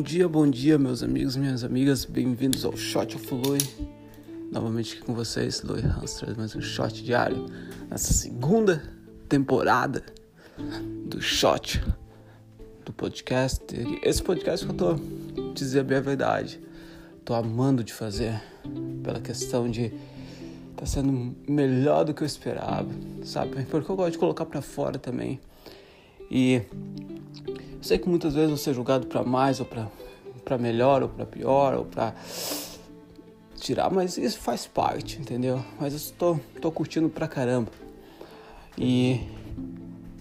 Bom dia, bom dia, meus amigos, minhas amigas, bem-vindos ao Shot of Lui. Novamente aqui com vocês, Lui Hamster, mais um shot diário nessa segunda temporada do Shot do podcast. Esse podcast que eu tô dizer bem a verdade, tô amando de fazer pela questão de tá sendo melhor do que eu esperava, sabe? Porque eu gosto de colocar para fora também. E sei que muitas vezes você é julgado para mais ou para melhor ou para pior ou para tirar, mas isso faz parte, entendeu? Mas eu estou tô curtindo pra caramba. E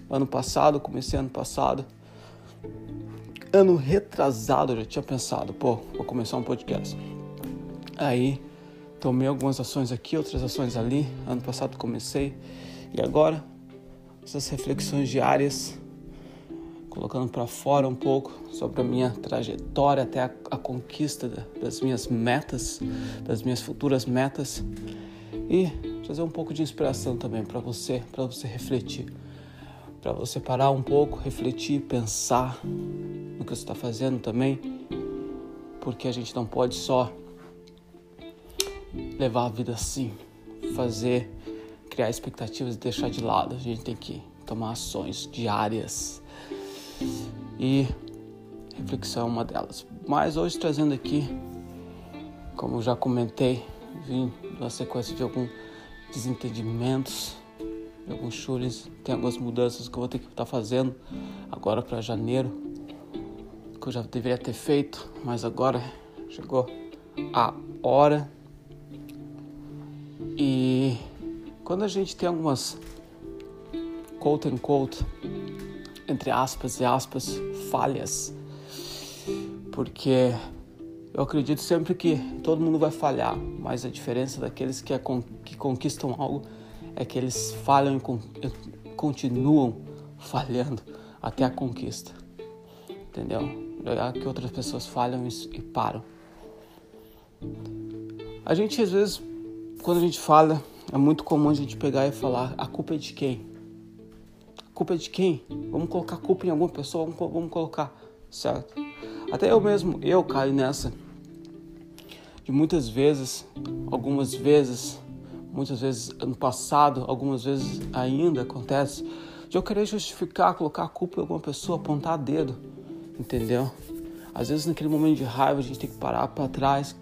ano passado, comecei ano passado, ano retrasado, eu já tinha pensado, pô, vou começar um podcast. Aí tomei algumas ações aqui, outras ações ali. Ano passado comecei e agora essas reflexões diárias, colocando para fora um pouco sobre a minha trajetória até a, a conquista das minhas metas, das minhas futuras metas e trazer um pouco de inspiração também para você, para você refletir, para você parar um pouco, refletir, pensar no que você está fazendo também, porque a gente não pode só levar a vida assim, fazer, criar expectativas e deixar de lado. A gente tem que tomar ações diárias. E reflexão é uma delas. Mas hoje trazendo aqui, como já comentei, vim uma sequência de alguns desentendimentos, de alguns chures, tem algumas mudanças que eu vou ter que estar fazendo agora para janeiro, que eu já deveria ter feito, mas agora chegou a hora e quando a gente tem algumas quote and quote, entre aspas e aspas, falhas, porque eu acredito sempre que todo mundo vai falhar, mas a diferença daqueles que, é, que conquistam algo é que eles falham e continuam falhando até a conquista. Entendeu? É que outras pessoas falham e param. A gente às vezes quando a gente fala, é muito comum a gente pegar e falar: a culpa é de quem? Culpa é de quem? Vamos colocar culpa em alguma pessoa? Vamos, colocar, certo? Até eu mesmo, eu caio nessa. De muitas vezes, algumas vezes, muitas vezes no passado, algumas vezes ainda acontece, de eu querer justificar, colocar a culpa em alguma pessoa, apontar dedo, entendeu? Às vezes naquele momento de raiva a gente tem que parar para trás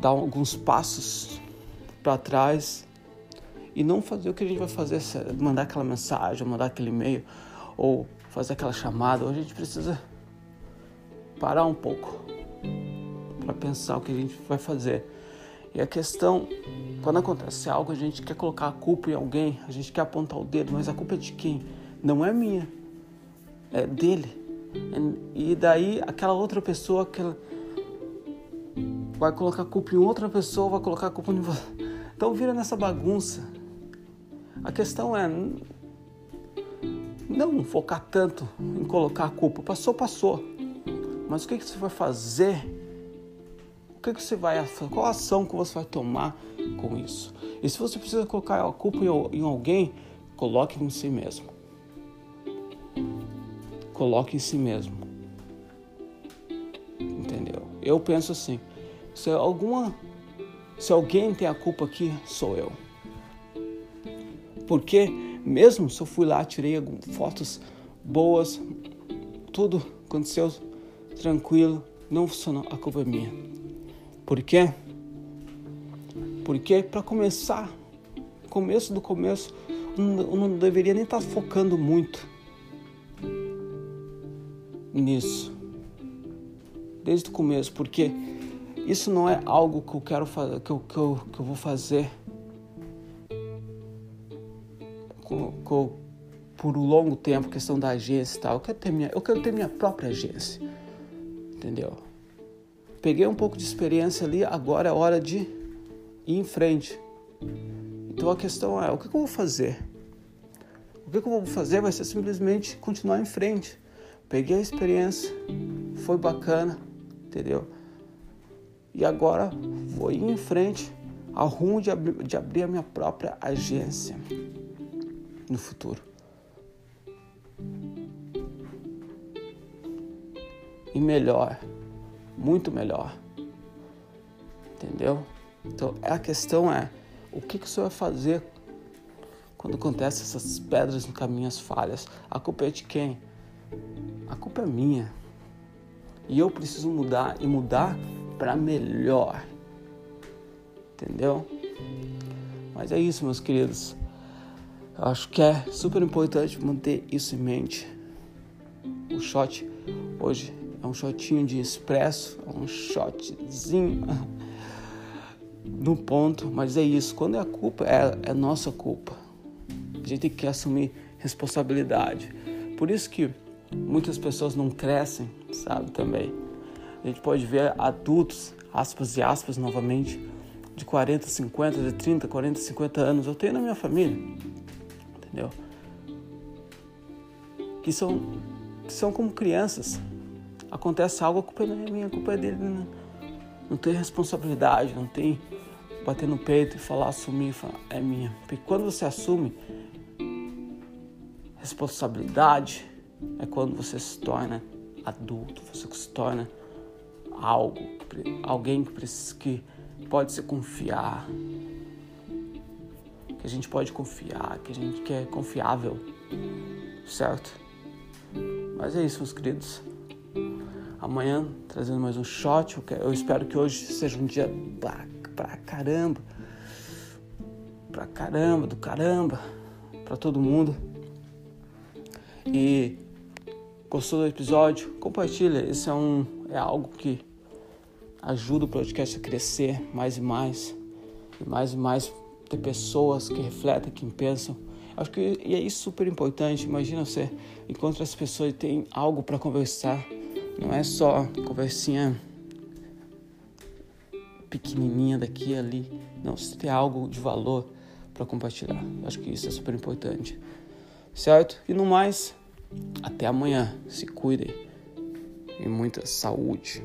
dar alguns passos para trás e não fazer o que a gente vai fazer, mandar aquela mensagem, mandar aquele e-mail ou fazer aquela chamada. Hoje a gente precisa parar um pouco para pensar o que a gente vai fazer. E a questão, quando acontece algo, a gente quer colocar a culpa em alguém, a gente quer apontar o dedo, mas a culpa é de quem? Não é minha, é dele. E daí aquela outra pessoa, aquela vai colocar a culpa em outra pessoa, vai colocar a culpa em você. Então vira nessa bagunça. A questão é não focar tanto em colocar a culpa. Passou, passou. Mas o que, que você vai fazer? O que, que você vai Qual ação que você vai tomar com isso? E se você precisa colocar a culpa em alguém, coloque em si mesmo. Coloque em si mesmo. Entendeu? Eu penso assim. Se alguma se alguém tem a culpa aqui, sou eu. Porque mesmo se eu fui lá, tirei fotos boas, tudo aconteceu tranquilo, não funcionou, a culpa é minha. Por quê? Porque para começar, começo do começo, eu não deveria nem estar tá focando muito nisso. Desde o começo, porque isso não é algo que eu quero fazer, que eu, que eu, que eu vou fazer com, por um longo tempo, questão da agência e tal. Eu quero ter minha, eu quero ter minha própria agência, entendeu? Peguei um pouco de experiência ali, agora é hora de ir em frente. Então a questão é, o que, que eu vou fazer? O que, que eu vou fazer vai ser simplesmente continuar em frente. Peguei a experiência, foi bacana, entendeu? E agora vou ir em frente ao rumo de, abrir, de abrir a minha própria agência no futuro. e melhor, muito melhor. Entendeu? Então a questão é o que, que o senhor vai fazer quando acontecem essas pedras no caminho, as falhas? A culpa é de quem? A culpa é minha. E eu preciso mudar e mudar para melhor. Entendeu? Mas é isso, meus queridos. Acho que é super importante manter isso em mente. O shot hoje é um shotinho de expresso, é um shotzinho no ponto, mas é isso. Quando é a culpa, é, é nossa culpa. A gente tem que assumir responsabilidade. Por isso que muitas pessoas não crescem, sabe, também. A gente pode ver adultos, aspas e aspas novamente, de 40, 50, de 30, 40, 50 anos. Eu tenho na minha família entendeu? Que são, que são como crianças. Acontece algo, a culpa não é minha, a culpa é dele. Não, não tem responsabilidade, não tem bater no peito e falar, assumir, falar, é minha. Porque quando você assume responsabilidade, é quando você se torna adulto, você se torna algo, alguém que, que pode se confiar, que a gente pode confiar, que a gente que é confiável, certo? Mas é isso, meus queridos. Amanhã trazendo mais um shot. Eu espero que hoje seja um dia pra, pra caramba, pra caramba, do caramba, pra todo mundo. E gostou do episódio? Compartilha. Isso é um é algo que ajuda o podcast a crescer mais e mais e mais e mais pessoas que refletem, que pensam. Acho que e é isso super importante. Imagina você encontra as pessoas e tem algo para conversar. Não é só conversinha pequenininha daqui ali. Não, você tem algo de valor para compartilhar. Acho que isso é super importante. Certo? E no mais, até amanhã. Se cuidem. E muita saúde.